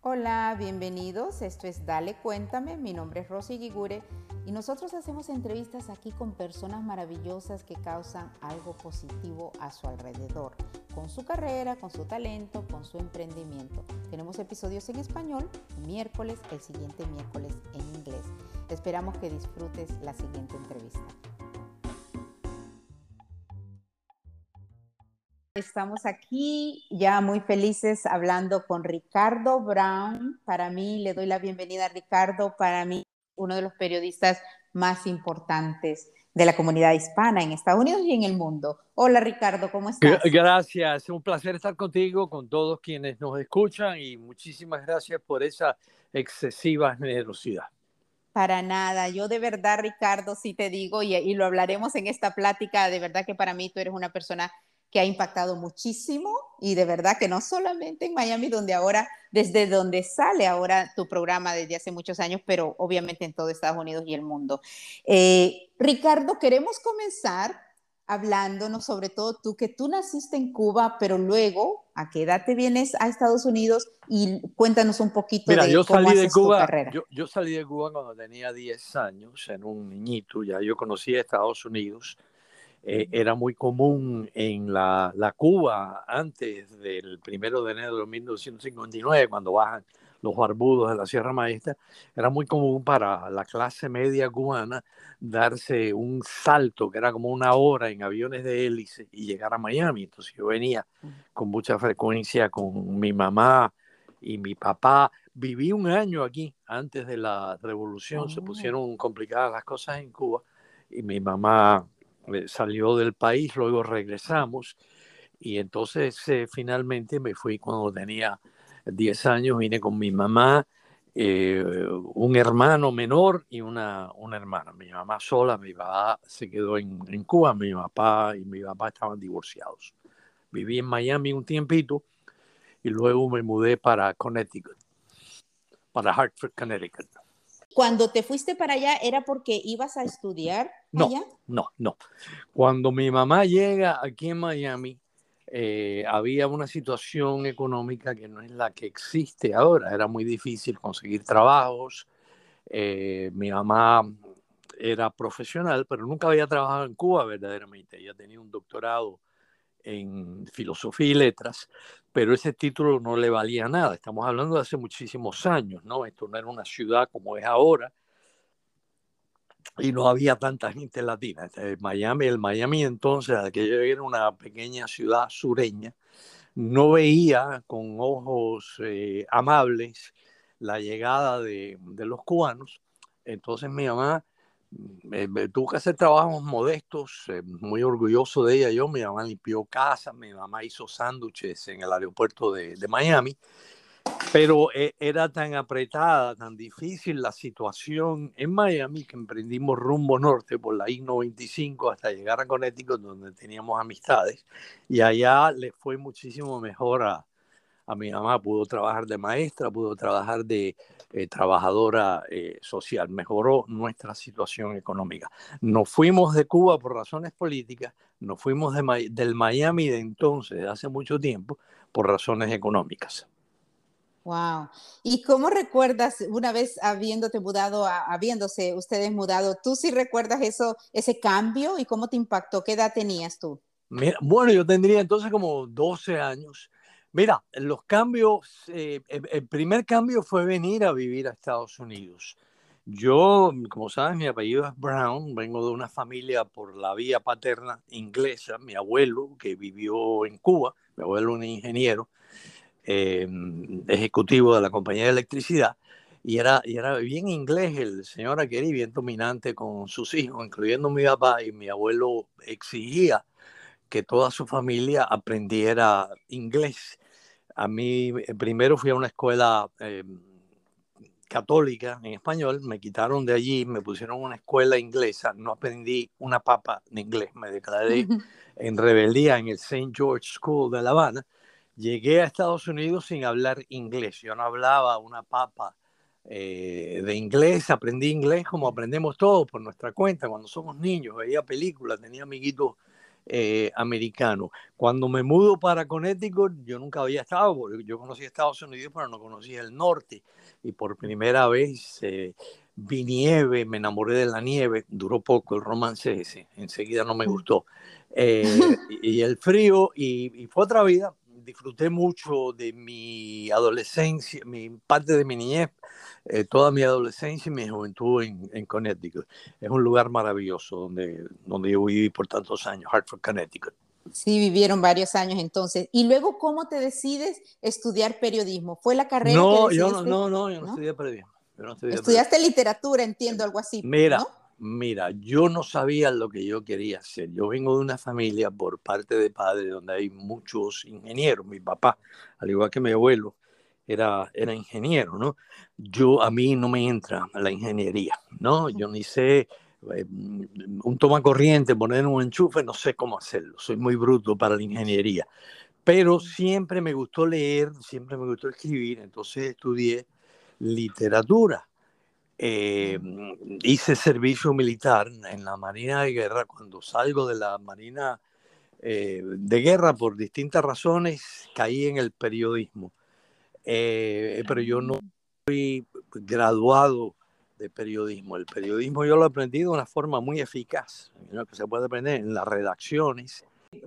Hola, bienvenidos. Esto es Dale Cuéntame. Mi nombre es Rosy Gigure y nosotros hacemos entrevistas aquí con personas maravillosas que causan algo positivo a su alrededor, con su carrera, con su talento, con su emprendimiento. Tenemos episodios en español, miércoles, el siguiente miércoles en inglés. Esperamos que disfrutes la siguiente entrevista. Estamos aquí ya muy felices hablando con Ricardo Brown. Para mí, le doy la bienvenida a Ricardo, para mí uno de los periodistas más importantes de la comunidad hispana en Estados Unidos y en el mundo. Hola Ricardo, ¿cómo estás? Gracias, un placer estar contigo, con todos quienes nos escuchan y muchísimas gracias por esa excesiva generosidad. Para nada, yo de verdad Ricardo, sí te digo y, y lo hablaremos en esta plática, de verdad que para mí tú eres una persona que ha impactado muchísimo y de verdad que no solamente en Miami, donde ahora, desde donde sale ahora tu programa desde hace muchos años, pero obviamente en todo Estados Unidos y el mundo. Eh, Ricardo, queremos comenzar hablándonos sobre todo tú, que tú naciste en Cuba, pero luego, ¿a qué edad te vienes a Estados Unidos? Y cuéntanos un poquito de yo cómo salí de Cuba, Yo, yo, salí de Cuba cuando tenía 10 años, en un niñito, ya yo conocí a Estados Unidos eh, era muy común en la, la, Cuba antes del primero de enero de 1959, cuando bajan los barbudos de la Sierra Maestra, era muy común para la clase media cubana darse un salto que era como una hora en aviones de hélice y llegar a Miami. Entonces yo venía con mucha frecuencia con mi mamá y mi papá. Viví un año aquí antes de la revolución, se oh. pusieron complicadas las cosas en Cuba y mi mamá salió del país, luego regresamos y entonces eh, finalmente me fui cuando tenía 10 años, vine con mi mamá, eh, un hermano menor y una, una hermana. Mi mamá sola, mi papá se quedó en, en, Cuba, mi papá y mi papá estaban divorciados. Viví en Miami un tiempito y luego me mudé para Connecticut, para Hartford, Connecticut. Cuando te fuiste para allá, ¿era porque ibas a estudiar allá? No, no. Cuando mi mamá llega aquí en Miami, eh, había una situación económica que no es la que existe ahora. Era muy difícil conseguir trabajos. Eh, mi mamá era profesional, pero nunca había trabajado en Cuba verdaderamente. Ella tenía un doctorado en filosofía y letras, pero ese título no le valía nada. Estamos hablando de hace muchísimos años, ¿no? Esto no era una ciudad como es ahora y no había tanta gente latina. Este, Miami, el Miami entonces, aquello era una pequeña ciudad sureña, no veía con ojos eh, amables la llegada de, de los cubanos. Entonces mi mamá me, tuvo que hacer trabajos modestos, eh, muy orgulloso de ella. Yo, mi mamá limpió casa, mi mamá hizo sándwiches en el aeropuerto de, de Miami, pero eh, era tan apretada, tan difícil la situación en Miami que emprendimos rumbo norte por la I-95 hasta llegar a Connecticut, donde teníamos amistades, y allá le fue muchísimo mejor a, a mi mamá, pudo trabajar de maestra, pudo trabajar de eh, trabajadora eh, social, mejoró nuestra situación económica. Nos fuimos de Cuba por razones políticas, nos fuimos de, del Miami de entonces, de hace mucho tiempo, por razones económicas. Wow. ¿Y cómo recuerdas una vez habiéndote mudado, habiéndose ustedes mudado, tú sí recuerdas eso, ese cambio y cómo te impactó? ¿Qué edad tenías tú? bueno, yo tendría entonces como 12 años Mira, los cambios, eh, el primer cambio fue venir a vivir a Estados Unidos. Yo, como sabes, mi apellido es Brown, vengo de una familia por la vía paterna inglesa, mi abuelo que vivió en Cuba, mi abuelo un ingeniero, em, ejecutivo de la compañía de electricidad, y era, y era bien inglés el señor Aqueri, bien dominante con sus hijos, incluyendo mi papá, y mi abuelo exigía que toda su familia aprendiera inglés. A mí eh, primero fui a una escuela eh, católica en español, me quitaron de allí, me pusieron una escuela inglesa, no aprendí una papa de inglés, me declaré en rebeldía en el St. George School de La Habana. Llegué a Estados Unidos sin hablar inglés, yo no hablaba una papa eh, de inglés, aprendí inglés como aprendemos todos por nuestra cuenta cuando somos niños, veía películas, tenía amiguitos eh, americano. Cuando me mudo para Connecticut, yo nunca había estado, porque yo conocí Estados Unidos, pero no conocía el norte. Y por primera vez eh, vi nieve, me enamoré de la nieve, duró poco el romance ese, enseguida no me gustó. Eh, y, el frío, y, fue otra vida. Disfruté mucho de mi adolescencia, mi parte de mi niñez, eh, toda mi adolescencia y mi juventud en, en, Connecticut. Es un lugar maravilloso donde, donde yo viví por tantos años, Hartford, Connecticut. Sí, vivieron varios años entonces. ¿Y luego cómo te decides estudiar periodismo? ¿Fue la carrera no, que yo no, no, no, yo no, estudié periodismo. Estudiaste literatura, entiendo, algo así. Mira, mira, yo no sabía lo que yo quería hacer. Yo vengo de una familia por parte de padre donde hay muchos ingenieros. Mi papá, al igual que mi abuelo, era, era ingeniero, ¿no? Yo, a mí no me entra la ingeniería, ¿no? Yo ni sé eh, un toma corriente, poner un enchufe, no sé cómo hacerlo. Soy muy bruto para la ingeniería. Pero siempre me gustó leer, siempre me gustó escribir, entonces estudié literatura. Eh, hice servicio militar en la Marina de Guerra. Cuando salgo de la Marina eh, de Guerra, por distintas razones, caí en el periodismo. Eh, pero yo no fui graduado de periodismo. El periodismo yo lo aprendí de una forma muy eficaz, que se puede aprender en las redacciones.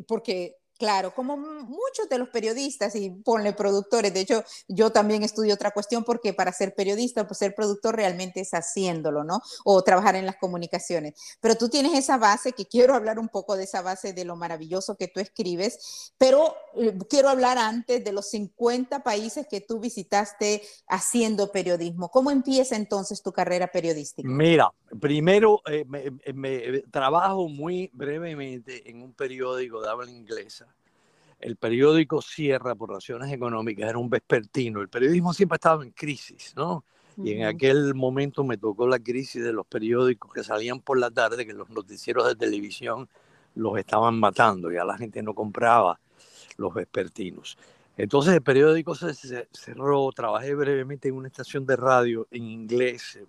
Porque Claro, como muchos de los periodistas y ponle productores, de hecho yo también estudio otra cuestión porque para ser periodista, pues ser productor realmente es haciéndolo, ¿no? O trabajar en las comunicaciones. Pero tú tienes esa base, que quiero hablar un poco de esa base de lo maravilloso que tú escribes, pero eh, quiero hablar antes de los 50 países que tú visitaste haciendo periodismo. ¿Cómo empieza entonces tu carrera periodística? Mira, primero eh, me, trabajo muy brevemente en un periódico de habla inglesa el periódico cierra por razones económicas, era un vespertino. El periodismo siempre estaba en crisis, ¿no? Y en aquel momento me tocó la crisis de los periódicos que salían por la tarde, que los noticieros de televisión los estaban matando, ya la gente no compraba los vespertinos. Entonces el periódico se cerró, trabajé brevemente en una estación de radio en inglés,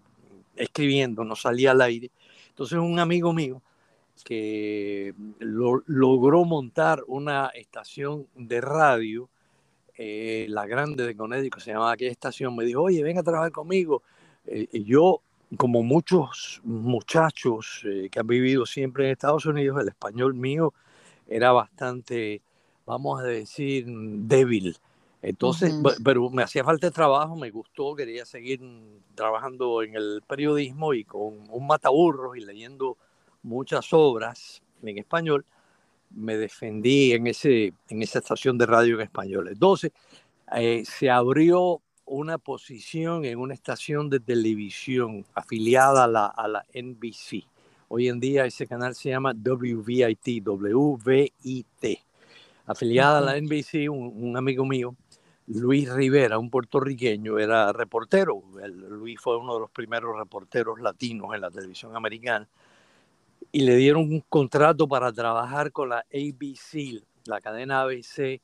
escribiendo, no salía al aire. Entonces un amigo mío que logró montar una estación de radio, eh, la grande de Connecticut, se llamaba aquella estación, me dijo, oye, ven a trabajar conmigo. Eh, y yo, como muchos muchachos eh, que han vivido siempre en Estados Unidos, el español mío era bastante, vamos a decir, débil. Entonces, pero me hacía falta de trabajo, me gustó, quería seguir trabajando en el periodismo y con un mataburros y leyendo muchas obras en español, me defendí en, ese, en esa estación de radio en español. Entonces, eh, se abrió una posición en una estación de televisión afiliada a la, a la NBC. Hoy en día ese canal se llama WVIT, WVIT. Afiliada a la NBC, un, amigo mío, Luis Rivera, un puertorriqueño, era reportero. Luis fue uno de los primeros reporteros latinos en la televisión americana y le dieron un contrato para trabajar con la ABC, la cadena ABC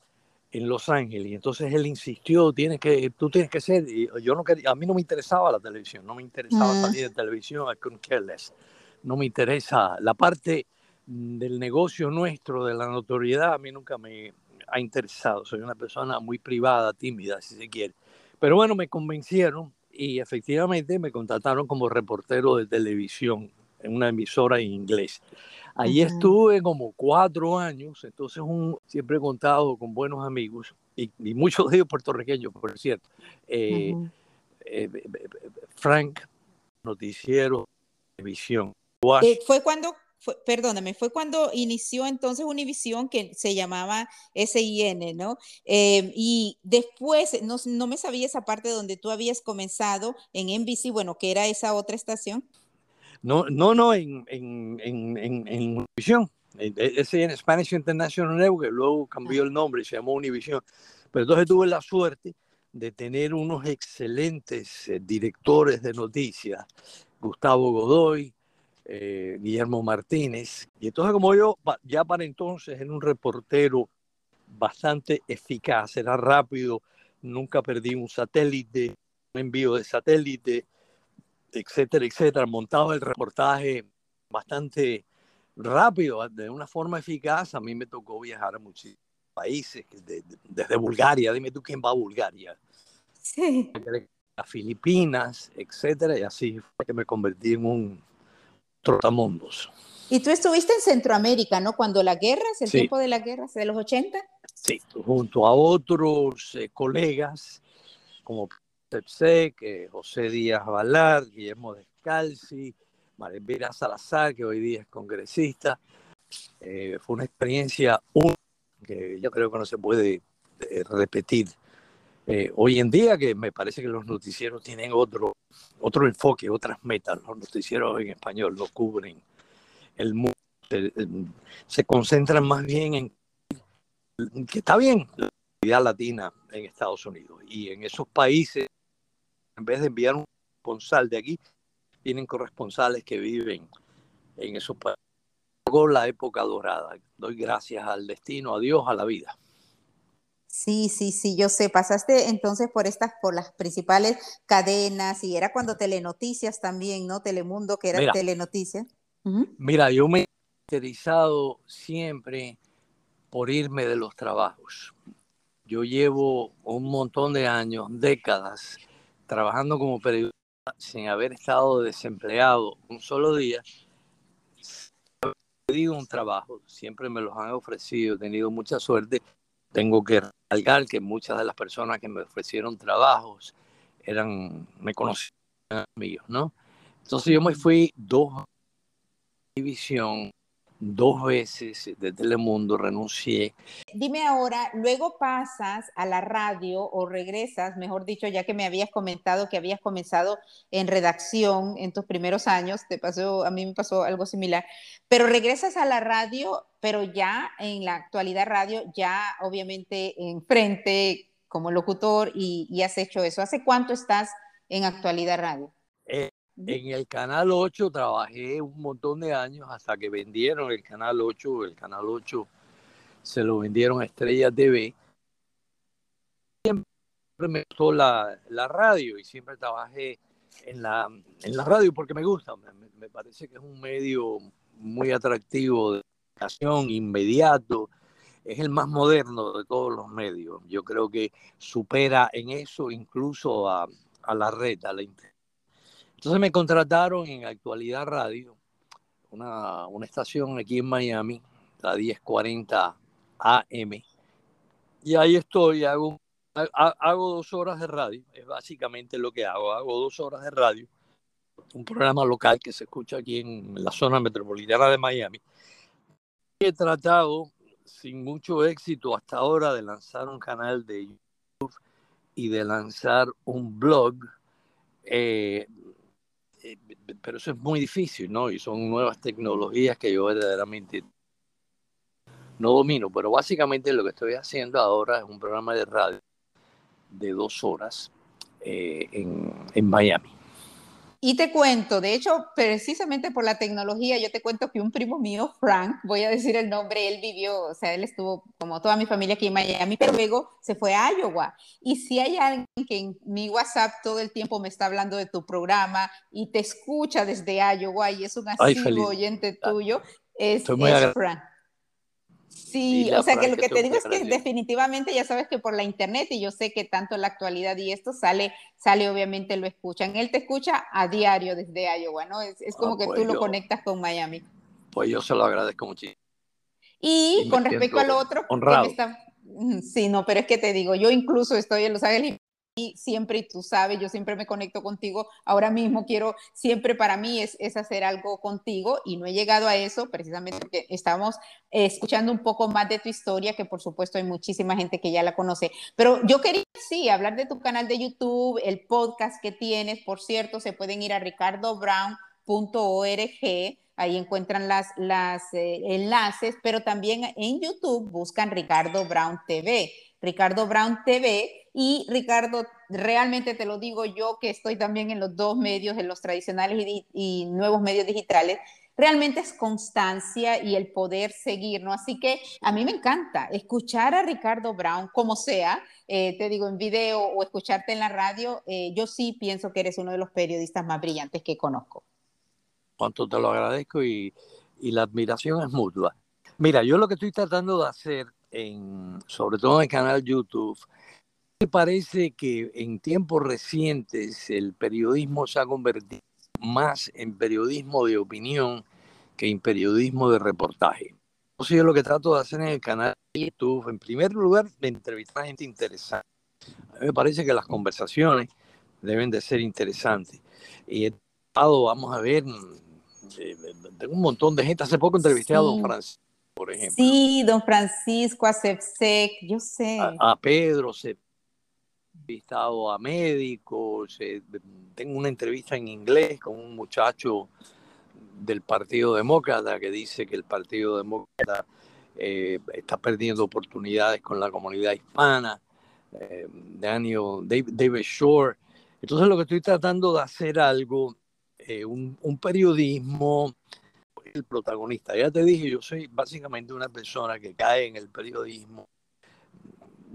en Los Ángeles. Y entonces él insistió, tienes que, tú tienes que ser, y yo no quería, a mí no me interesaba la televisión, no me interesaba mm. salir de televisión, I couldn't care less. No me interesa la parte del negocio nuestro, de la notoriedad, a mí nunca me ha interesado. Soy una persona muy privada, tímida, si se quiere. Pero bueno, me convencieron y efectivamente me contrataron como reportero de televisión en una emisora en inglés. Allí estuve como cuatro años, entonces un, siempre he contado con buenos amigos y, muchos de ellos puertorriqueños, por cierto. Eh, eh, Frank, noticiero, televisión. Eh, fue cuando, perdóname, fue cuando inició entonces Univisión que se llamaba SIN, ¿no? y después, no, no me sabía esa parte donde tú habías comenzado en NBC, bueno, que era esa otra estación. No, no, no, en, en, en, en, Univision. E, ese en Spanish International Network, que luego cambió el nombre y se llamó Univision. Pero entonces tuve la suerte de tener unos excelentes eh, directores de noticias, Gustavo Godoy, eh, Guillermo Martínez. Y entonces como yo ya para entonces era un reportero bastante eficaz, era rápido, nunca perdí un satélite, un envío de satélite, etcétera, etcétera, montado el reportaje bastante rápido, de una forma eficaz. A mí me tocó viajar a muchísimos países, desde Bulgaria. Dime tú quién va a Bulgaria. Sí. A Filipinas, etcétera, y así fue que me convertí en un trotamundos. Y tú estuviste en Centroamérica, ¿no? Cuando la guerra, el tiempo de la guerra, de los 80. Sí, junto a otros eh, colegas como José Díaz Valar, Guillermo Descalzi, María Salazar, que hoy día es congresista. Eh, fue una experiencia única que yo creo que no se puede eh, repetir. hoy en día que me parece que los noticieros tienen otro, otro enfoque, otras metas. Los noticieros en español lo cubren el mundo, se concentran más bien en que está bien la comunidad latina en Estados Unidos y en esos países, en vez de enviar un corresponsal de aquí, tienen corresponsales que viven en esos países. la época dorada. Doy gracias al destino, a Dios, a la vida. Sí, sí, sí, yo sé. Pasaste entonces por estas, por las principales cadenas y era cuando Telenoticias también, ¿no? Telemundo, que era Telenoticias. Mira, yo me he interesado siempre por irme de los trabajos. Yo llevo un montón de años, décadas, trabajando como periodista sin haber estado desempleado un solo día. He pedido un trabajo, siempre me los han ofrecido, he tenido mucha suerte. Tengo que recalcar que muchas de las personas que me ofrecieron trabajos eran, me conocían amigos, ¿no? Entonces yo me fui dos división dos veces de Telemundo, renuncié. Dime ahora, luego pasas a la radio o regresas, mejor dicho, ya que me habías comentado que habías comenzado en redacción en tus primeros años, te pasó, a mí me pasó algo similar, pero regresas a la radio, pero ya en la actualidad radio, ya obviamente en frente como locutor y, y has hecho eso. ¿Hace cuánto estás en actualidad radio? Eh, en el Canal 8 trabajé un montón de años hasta que vendieron el Canal 8. El Canal 8 se lo vendieron a Estrella TV. Siempre me gustó la, radio y siempre trabajé en la, en la radio porque me gusta. Me, me parece que es un medio muy atractivo de comunicación, inmediato. Es el más moderno de todos los medios. Yo creo que supera en eso incluso a, a la red, a la internet entonces me contrataron en Actualidad Radio, una, estación aquí en Miami, la 1040 AM. Y ahí estoy, hago, hago dos horas de radio, es básicamente lo que hago, hago dos horas de radio, un programa local que se escucha aquí en la zona metropolitana de Miami. He tratado, sin mucho éxito hasta ahora, de lanzar un canal de YouTube y de lanzar un blog. Eh, eh, pero eso es muy difícil, ¿no? Y son nuevas tecnologías que yo verdaderamente no domino, pero básicamente lo que estoy haciendo ahora es un programa de radio de dos horas eh, en, en Miami. Y te cuento, de hecho, precisamente por la tecnología, yo te cuento que un primo mío, Frank, voy a decir el nombre, él vivió, o sea, él estuvo como toda mi familia aquí en Miami, pero luego se fue a Iowa. Y si hay alguien que en mi WhatsApp todo el tiempo me está hablando de tu programa y te escucha desde Iowa y es un asiduo oyente tuyo, es, es Frank. Sí, o sea que lo que te digo es que definitivamente ya sabes que por la internet y yo sé que tanto en la actualidad y esto sale, sale obviamente lo escuchan. Él te escucha a diario desde Iowa, ¿no? Es, es como ah, que tú pues lo conectas con Miami. Pues yo se lo agradezco muchísimo. Y, con respecto al otro, honrado. Está, sí, no, pero es que te digo, yo incluso estoy en Los Ángeles siempre, y tú sabes, yo siempre me conecto contigo, ahora mismo quiero, siempre para mí es, es hacer algo contigo y no he llegado a eso precisamente porque estamos escuchando un poco más de tu historia, que por supuesto hay muchísima gente que ya la conoce, pero yo quería, sí, hablar de tu canal de YouTube, el podcast que tienes, por cierto, se pueden ir a ricardobrown.org, ahí encuentran las, las eh, enlaces, pero también en YouTube buscan Ricardo Brown TV. Ricardo Brown TV y Ricardo, realmente te lo digo yo que estoy también en los dos medios, en los tradicionales y, nuevos medios digitales, realmente es constancia y el poder seguir, ¿no? Así que a mí me encanta escuchar a Ricardo Brown, como sea, eh, te digo en video o escucharte en la radio, eh, yo sí pienso que eres uno de los periodistas más brillantes que conozco. Cuánto te lo agradezco y, la admiración es mutua. Mira, yo lo que estoy tratando de hacer, sobre todo en el canal YouTube, me parece que en tiempos recientes el periodismo se ha convertido más en periodismo de opinión que en periodismo de reportaje. Entonces yo lo que trato de hacer en el canal de YouTube, en primer lugar, de entrevistar a gente interesante. A mí me parece que las conversaciones deben de ser interesantes. Y he estado, vamos a ver, tengo un montón de gente. Hace poco entrevisté a don Francisco, por ejemplo. Sí, don Francisco, a Sepsec, yo sé. A, Pedro, se he entrevistado a médicos. Eh, tengo una entrevista en inglés con un muchacho del Partido Demócrata que dice que el Partido Demócrata eh, está perdiendo oportunidades con la comunidad hispana. Daniel, David Shore. Entonces lo que estoy tratando de hacer algo eh, un, periodismo, el protagonista. Ya te dije, yo soy básicamente una persona que cae en el periodismo.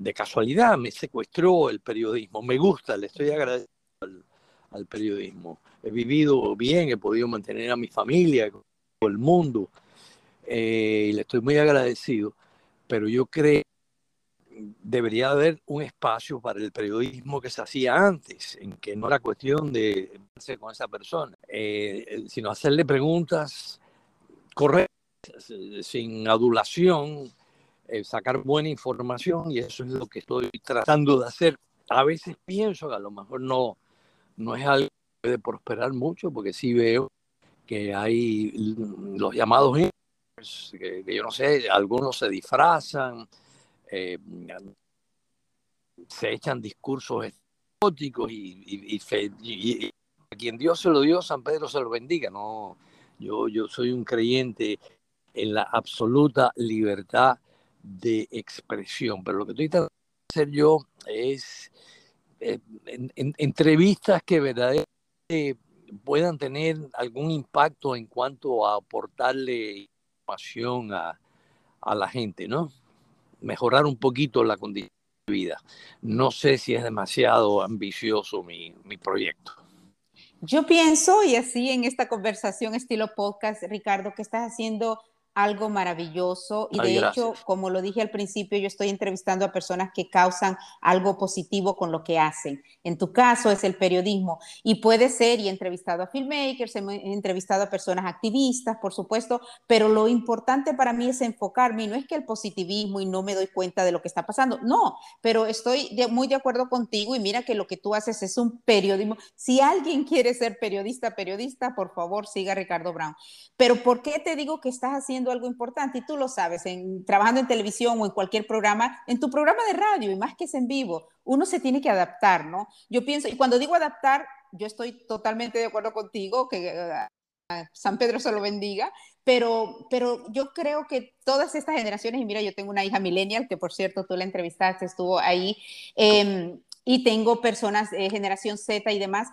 De casualidad me secuestró el periodismo. Me gusta, le estoy agradecido al, periodismo. He vivido bien, he podido mantener a mi familia, el mundo. Eh, y le estoy muy agradecido. Pero yo creo debería haber un espacio para el periodismo que se hacía antes, en que no era cuestión de verse con esa persona, eh, sino hacerle preguntas correctas, sin adulación, eh, sacar buena información, y eso es lo que estoy tratando de hacer. A veces pienso que a lo mejor no, no es algo que puede prosperar mucho, porque sí veo que hay los llamados que, yo no sé, algunos se disfrazan, eh, se echan discursos exóticos y, a quien Dios se lo dio, San Pedro se lo bendiga. No, yo, yo soy un creyente en la absoluta libertad de expresión, pero lo que estoy tratando de hacer yo es eh, entrevistas que verdaderamente puedan tener algún impacto en cuanto a aportarle información a, a la gente, ¿no? mejorar un poquito la condición de vida. No sé si es demasiado ambicioso mi, mi proyecto. Yo pienso, y así en esta conversación estilo podcast, Ricardo, que estás haciendo algo maravilloso y de hecho, como lo dije al principio, yo estoy entrevistando a personas que causan algo positivo con lo que hacen. En tu caso es el periodismo y puede ser, y he entrevistado a filmmakers, he entrevistado a personas activistas, por supuesto, pero lo importante para mí es enfocarme, no es que el positivismo y no me doy cuenta de lo que está pasando, no, pero estoy muy de acuerdo contigo y mira que lo que tú haces es un periodismo. Si alguien quiere ser periodista, periodista, por favor, siga a Ricardo Brown. Pero ¿por qué te digo que estás haciendo algo importante y tú lo sabes, en, trabajando en televisión o en cualquier programa, en tu programa de radio y más que es en vivo, uno se tiene que adaptar, ¿no? Yo pienso, y cuando digo adaptar, yo estoy totalmente de acuerdo contigo, que uh, San Pedro se lo bendiga, pero, pero yo creo que todas estas generaciones, y mira, yo tengo una hija millennial, que por cierto tú la entrevistaste, estuvo ahí, em, y tengo personas de generación Z y demás,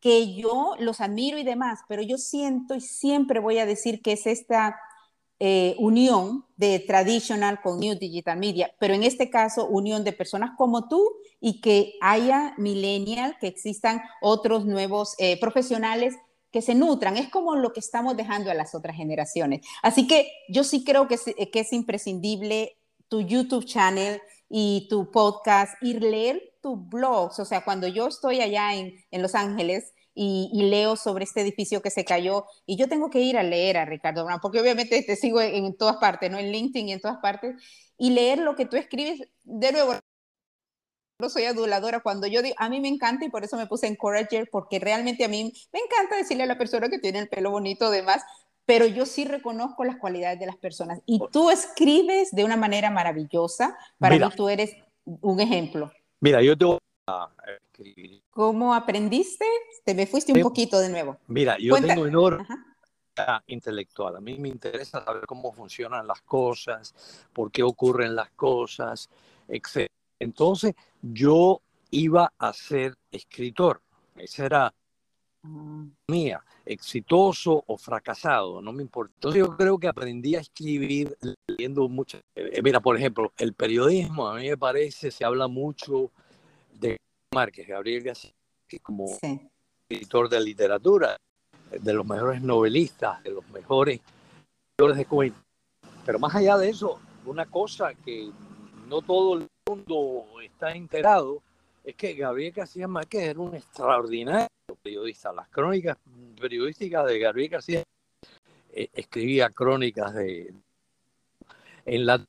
que yo los admiro y demás, pero yo siento y siempre voy a decir que es esta eh, unión de traditional con new digital media, pero en este caso unión de personas como tú y que haya millennial, que existan otros nuevos eh, profesionales que se nutran. Es como lo que estamos dejando a las otras generaciones. Así que yo sí creo que que es imprescindible tu YouTube channel y tu podcast, ir leer tus blogs. O sea, cuando yo estoy allá en, en Los Ángeles, y, leo sobre este edificio que se cayó y yo tengo que ir a leer a Ricardo Brown, porque obviamente te sigo en, todas partes, ¿no? En LinkedIn y en todas partes, y leer lo que tú escribes, de nuevo, no soy aduladora cuando yo digo, a mí me encanta y por eso me puse encourager, porque realmente a mí me encanta decirle a la persona que tiene el pelo bonito demás, pero yo sí reconozco las cualidades de las personas y tú escribes de una manera maravillosa, para mí tú eres un ejemplo. Mira, yo te voy ¿Cómo aprendiste? Te me fuiste un poquito de nuevo. Mira, yo tengo enorme intelectual. A mí me interesa saber cómo funcionan las cosas, por qué ocurren las cosas, etc. Entonces, yo iba a ser escritor. Esa era ah. mía, exitoso o fracasado, no me importa. Entonces yo creo que aprendí a escribir leyendo mucho. Eh, mira, por ejemplo, el periodismo, a mí me parece, se habla mucho de Márquez, Gabriel García, como editor de literatura, de los mejores novelistas, de los mejores yo les cuento. Pero más allá de eso, una cosa que no todo el mundo está enterado es que Gabriel García Márquez era un extraordinario periodista. Las crónicas periodísticas de Gabriel García eh, escribía crónicas de en la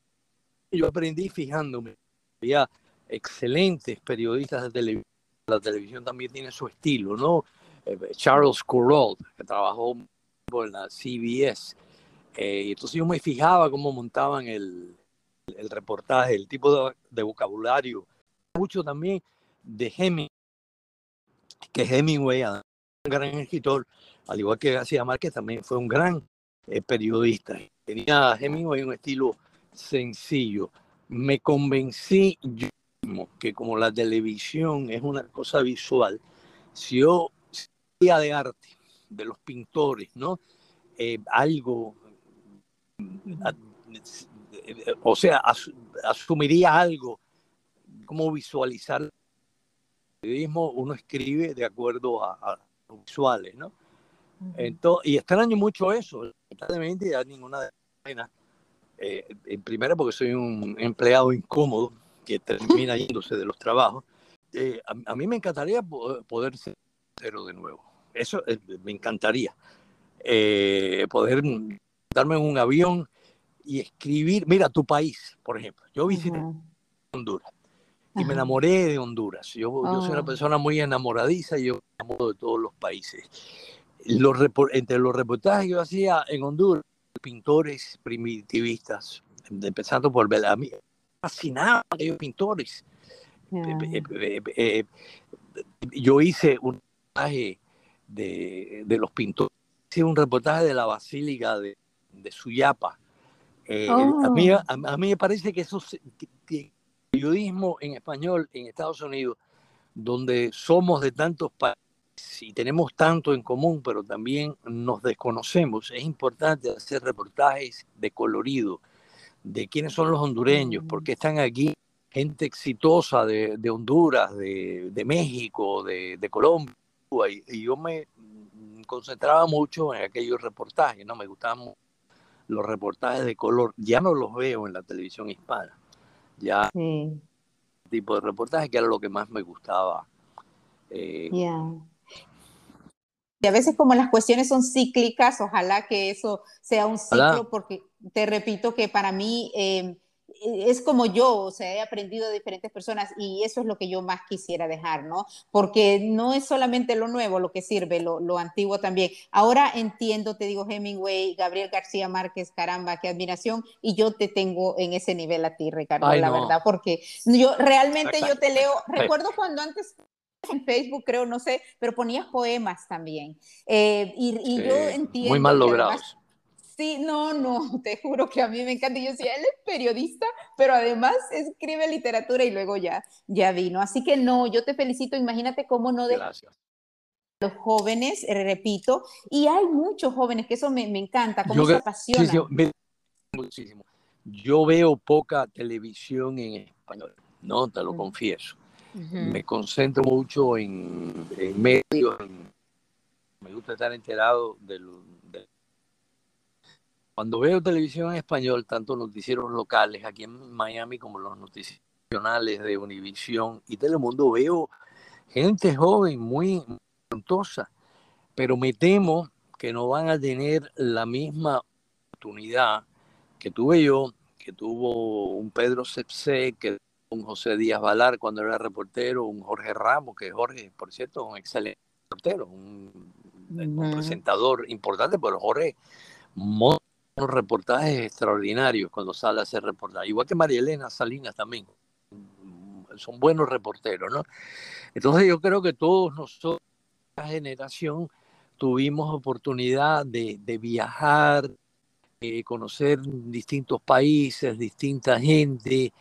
yo aprendí fijándome había excelentes periodistas de televisión la televisión también tiene su estilo no eh, Charles Kuralt que trabajó en la CBS eh, entonces yo me fijaba cómo montaban el, reportaje el tipo de, de vocabulario mucho también de Hemingway que Hemingway un gran escritor al igual que García Márquez también fue un gran eh, periodista. Tenía Hemingway un estilo sencillo. Me convencí yo mismo que como la televisión es una cosa visual, si yo día de arte de los pintores, ¿no? Eh, algo, o sea, asumiría algo, como visualizar el periodismo, uno escribe de acuerdo a, a los visuales, ¿no? Entonces, y extraño mucho eso. Lamentablemente, ya ninguna de las eh, primero porque soy un empleado incómodo que termina yéndose de los trabajos. Eh, a, mí me encantaría poder ser cero de nuevo. Eso eh, me encantaría. Eh, poder darme en un avión y escribir. Mira, tu país, por ejemplo. Yo visité Honduras y me enamoré de Honduras. Yo, yo soy una oh. persona muy enamoradiza y yo me enamoro de todos los países los, entre los reportajes que yo hacía en Honduras, pintores primitivistas, empezando por Bellamy, fascinaban aquellos pintores. Eh, eh, yo hice un reportaje de, de, los pintores, hice un reportaje de la Basílica de, de Suyapa. Eh, a, mí, oh. a, mí, me parece que eso, que periodismo en español en Estados Unidos, donde somos de tantos países, si tenemos tanto en común, pero también nos desconocemos, es importante hacer reportajes de colorido, de quiénes son los hondureños, por qué están aquí gente exitosa de, Honduras, de, México, de, Colombia. Y, yo me concentraba mucho en aquellos reportajes, ¿no? Me gustaban los reportajes de color. Ya no los veo en la televisión hispana. Ya tipo de reportaje que era lo que más me gustaba. Eh, y a veces como las cuestiones son cíclicas, ojalá que eso sea un ciclo, porque te repito que para mí eh, es como yo, o sea, he aprendido de diferentes personas y eso es lo que yo más quisiera dejar, ¿no? Porque no es solamente lo nuevo lo que sirve, lo, lo antiguo también. Ahora entiendo, te digo, Hemingway, Gabriel García Márquez, caramba, qué admiración, y yo te tengo en ese nivel a ti, Ricardo, la verdad, porque yo realmente yo te leo, recuerdo cuando antes en Facebook, creo, no sé, pero ponías poemas también. Eh, y, yo entiendo. Muy mal logrados. sí, no, no, te juro que a mí me encanta. Yo decía, él es periodista, pero además escribe literatura y luego ya, ya vino. Así que no, yo te felicito. Imagínate cómo no de Gracias. Los jóvenes, eh, repito, y hay muchos jóvenes que eso me, me encanta, cómo se apasionan. Muchísimo. Yo veo poca televisión en español, no te lo mm. confieso me concentro mucho en, medios, me gusta estar enterado de, Cuando veo televisión en español, tanto noticieros locales aquí en Miami como los noticieros nacionales de Univisión y Telemundo, veo gente joven, muy talentosa, pero me temo que no van a tener la misma oportunidad que tuve yo, que tuvo un Pedro Cepse, que un José Díaz Valar cuando era reportero, un Jorge Ramos, que Jorge, por cierto, un excelente reportero, un, presentador importante, pero Jorge unos reportajes extraordinarios cuando sale a hacer reportajes, igual que María Elena Salinas también, son buenos reporteros, ¿no? Entonces yo creo que todos nosotros, la generación, tuvimos oportunidad de, de viajar, de conocer distintos países, distinta gente,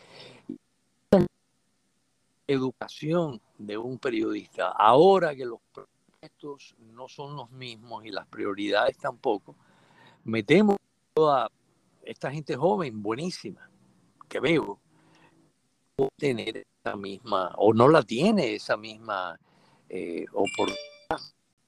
educación de un periodista. Ahora que los proyectos no son los mismos y las prioridades tampoco, metemos a esta gente joven, buenísima, que veo, tener esa misma, o no la tiene esa misma eh, oportunidad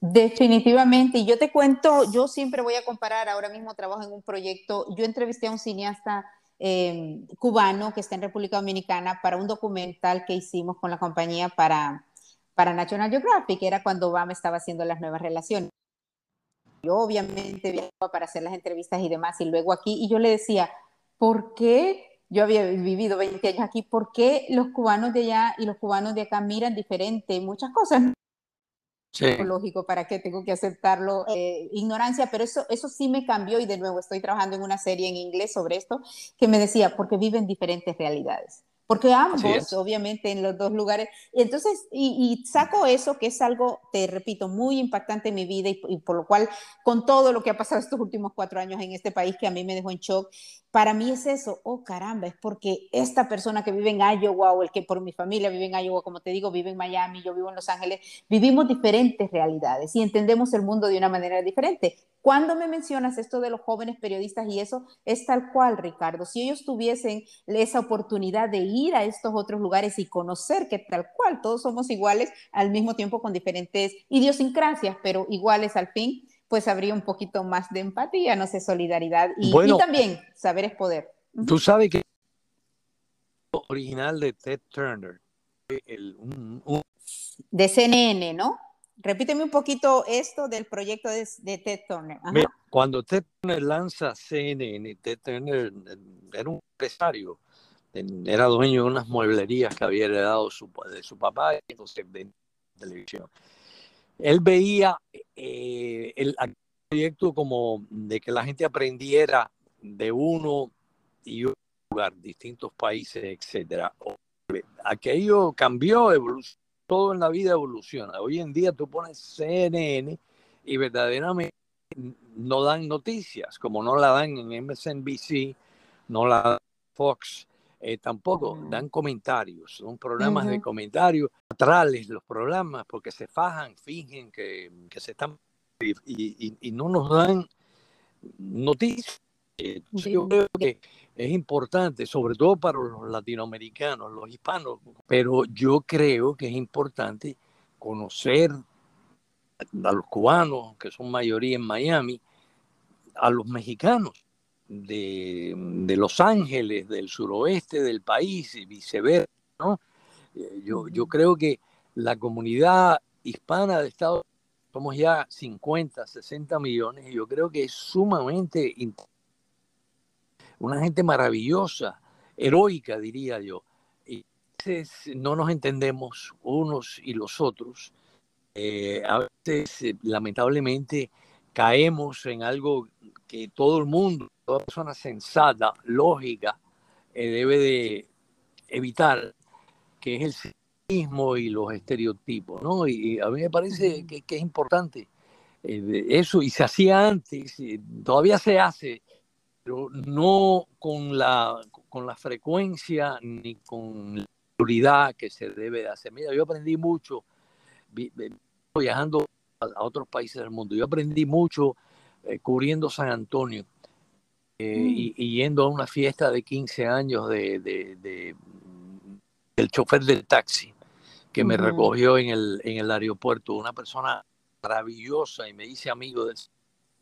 Definitivamente, y yo te cuento, yo siempre voy a comparar, ahora mismo trabajo en un proyecto, yo entrevisté a un cineasta eh, cubano que está en República Dominicana para un documental que hicimos con la compañía para, para National Geographic, que era cuando Obama estaba haciendo las nuevas relaciones. Yo obviamente viajaba para hacer las entrevistas y demás, y luego aquí, y yo le decía, ¿por qué yo había vivido 20 años aquí, ¿por qué los cubanos de allá y los cubanos de acá miran diferente muchas cosas? Sí. Lógico, ¿para qué tengo que aceptarlo? Eh, ignorancia, pero eso, eso sí me cambió y de nuevo estoy trabajando en una serie en inglés sobre esto que me decía, porque viven diferentes realidades porque ambos, obviamente, en los dos lugares. Entonces, y, saco eso, que es algo, te repito, muy impactante en mi vida y, por lo cual, con todo lo que ha pasado estos últimos cuatro años en este país, que a mí me dejó en shock, para mí es eso, oh caramba, es porque esta persona que vive en Iowa o el que por mi familia vive en Iowa, como te digo, vive en Miami, yo vivo en Los Ángeles, vivimos diferentes realidades y entendemos el mundo de una manera diferente. Cuando me mencionas esto de los jóvenes periodistas y eso, es tal cual, Ricardo. Si ellos tuviesen esa oportunidad de ir a estos otros lugares y conocer que tal cual todos somos iguales al mismo tiempo con diferentes idiosincrasias, pero iguales al fin, pues habría un poquito más de empatía, no sé, solidaridad y, también saber es poder. Tú sabes que original de Ted Turner, de CNN, ¿no? Repíteme un poquito esto del proyecto de, Ted Turner. cuando Ted Turner lanza CNN, Ted Turner eh, era un empresario, era dueño de unas mueblerías que había heredado su, de su papá y entonces de televisión. Él veía eh, el proyecto como de que la gente aprendiera de uno y otro lugar, distintos países, etcétera. Aquello cambió, evolucionó todo en la vida evoluciona. Hoy en día tú pones CNN y verdaderamente no dan noticias, como no la dan en MSNBC, no la dan Fox, eh, tampoco dan comentarios, son programas de comentarios, atrales los programas, porque se fajan, fingen que, se están y, no nos dan noticias. Yo creo que es importante, sobre todo para los latinoamericanos, los hispanos, pero yo creo que es importante conocer a los cubanos, que son mayoría en Miami, a los mexicanos de, Los Ángeles, del suroeste del país y viceversa. ¿no? Eh, yo, yo creo que la comunidad hispana de Estados Unidos, somos ya 50, 60 millones, y yo creo que es sumamente una gente maravillosa, heroica, diría yo. Y no nos entendemos unos y los otros. Eh, a veces, eh, lamentablemente, caemos en algo que todo el mundo, toda persona sensata, lógica, eh, debe de evitar, que es el sexismo y los estereotipos, ¿no? Y, a mí me parece que, que es importante eso, y se hacía antes, todavía se hace, pero no con la, con la frecuencia ni con la seguridad que se debe de hacer. Mira, yo aprendí mucho viajando a, otros países del mundo. Yo aprendí mucho eh, cubriendo San Antonio eh, mm. y, yendo a una fiesta de 15 años de, de, del chofer del taxi que me recogió en el, en el aeropuerto. Una persona maravillosa y me hice amigo de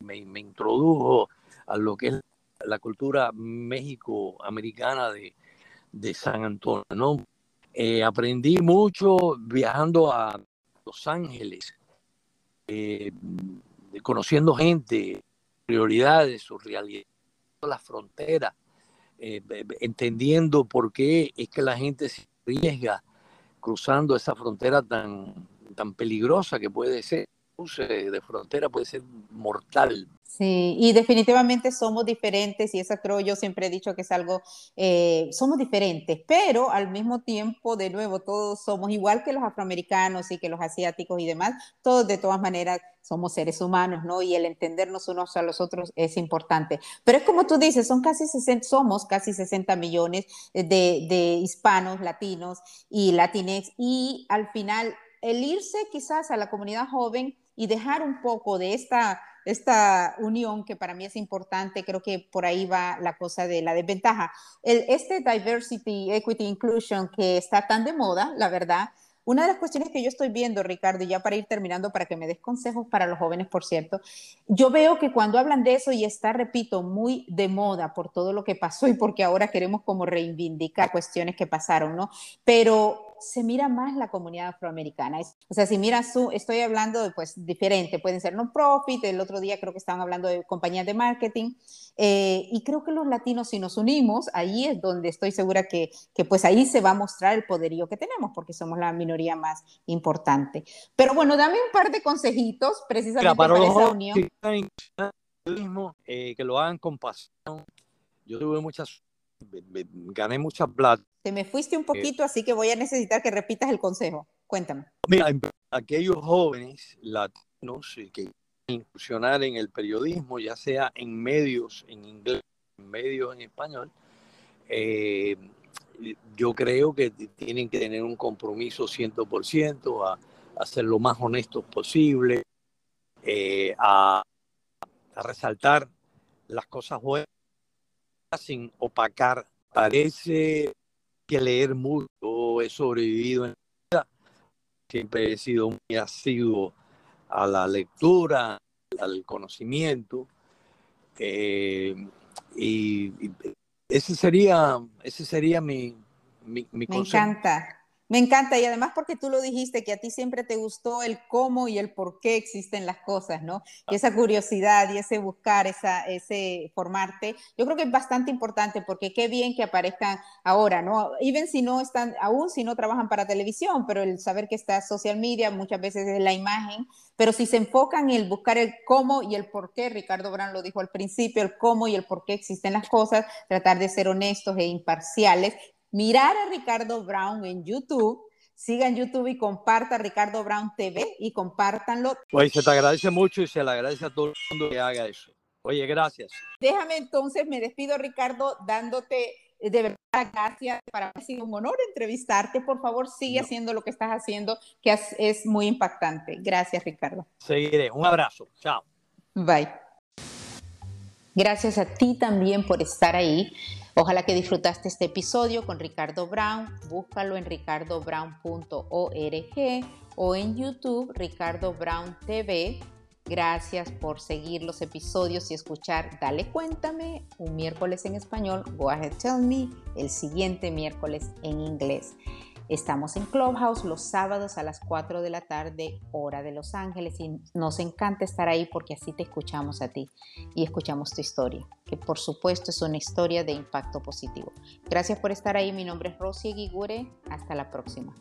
me, me introdujo a lo que es la cultura México-americana de, San Antonio, ¿no? Eh, aprendí mucho viajando a Los Ángeles, eh, conociendo gente, prioridades, su realidad, la frontera, eh, entendiendo por qué es que la gente se arriesga cruzando esa frontera tan, tan peligrosa que puede ser, de frontera puede ser mortal Sí, y definitivamente somos diferentes y eso creo yo siempre he dicho que es algo, eh, somos diferentes, pero al mismo tiempo, de nuevo, todos somos igual que los afroamericanos y que los asiáticos y demás, todos de todas maneras somos seres humanos, ¿no? Y el entendernos unos a los otros es importante. Pero es como tú dices, son casi 60, somos casi 60 millones de, de hispanos, latinos y latinex, y al final el irse quizás a la comunidad joven y dejar un poco de esta esta unión que para mí es importante, creo que por ahí va la cosa de la desventaja. El, este diversity, equity, inclusion que está tan de moda, la verdad, Una de las cuestiones que yo estoy viendo, Ricardo, ya para ir terminando, para que me des consejos para los jóvenes, por cierto, yo veo que cuando hablan de eso y está, repito, muy de moda por todo lo que pasó y porque ahora queremos como reivindicar cuestiones que pasaron, ¿no? Pero se mira más la comunidad afroamericana. O sea, si miras su, estoy hablando de pues diferente, pueden ser non-profit, el otro día creo que estaban hablando de compañías de marketing, eh, y creo que los latinos si nos unimos, ahí es donde estoy segura que, que, pues ahí se va a mostrar el poderío que tenemos, porque somos la minoría más importante. Pero bueno, dame un par de consejitos precisamente para, esa unión. Eh, que lo hagan con pasión. Yo tuve muchas, gané muchas plata te me fuiste un poquito, así que voy a necesitar que repitas el consejo. Cuéntame. Mira, aquellos jóvenes latinos que quieren incursionar en el periodismo, ya sea en medios en inglés, en medios en español, eh, yo creo que tienen que tener un compromiso 100% a, a ser lo más honestos posible, eh, a, a resaltar las cosas buenas sin opacar. Parece que leer mucho, he sobrevivido en la vida, siempre he sido muy asiduo a la lectura, al conocimiento, eh, y, ese sería, ese sería mi, mi, mi Me encanta. Me encanta y además porque tú lo dijiste que a ti siempre te gustó el cómo y el por qué existen las cosas, ¿no? Y esa curiosidad y ese buscar, esa, ese formarte, yo creo que es bastante importante porque qué bien que aparezcan ahora, ¿no? Even si no están, aún si no trabajan para televisión, pero el saber que está social media muchas veces es la imagen, pero si se enfocan en el buscar el cómo y el por qué, Ricardo Brand lo dijo al principio, el cómo y el por qué existen las cosas, tratar de ser honestos e imparciales, mirar a Ricardo Brown en YouTube. Sigan YouTube y comparta Ricardo Brown TV y compártanlo. Oye, se te agradece mucho y se le agradece a todo el mundo que haga eso. Oye, gracias. Déjame entonces, me despido Ricardo dándote eh, de verdad gracias. Para mí ha sido un honor entrevistarte. Por favor, sigue haciendo lo que estás haciendo, que es muy impactante. Gracias, Ricardo. Seguiré. Un abrazo. Chao. Bye. Gracias a ti también por estar ahí. Ojalá que disfrutaste este episodio con Ricardo Brown. Búscalo en ricardobrown.org o en YouTube Ricardo Brown TV. Gracias por seguir los episodios y escuchar Dale Cuéntame, un miércoles en español, Go Ahead Tell Me, el siguiente miércoles en inglés. Estamos en Clubhouse los sábados a las 4 de la tarde, hora de Los Ángeles, y nos encanta estar ahí porque así te escuchamos a ti y escuchamos tu historia, que por supuesto es una historia de impacto positivo. Gracias por estar ahí, mi nombre es Rosy Guigure, hasta la próxima.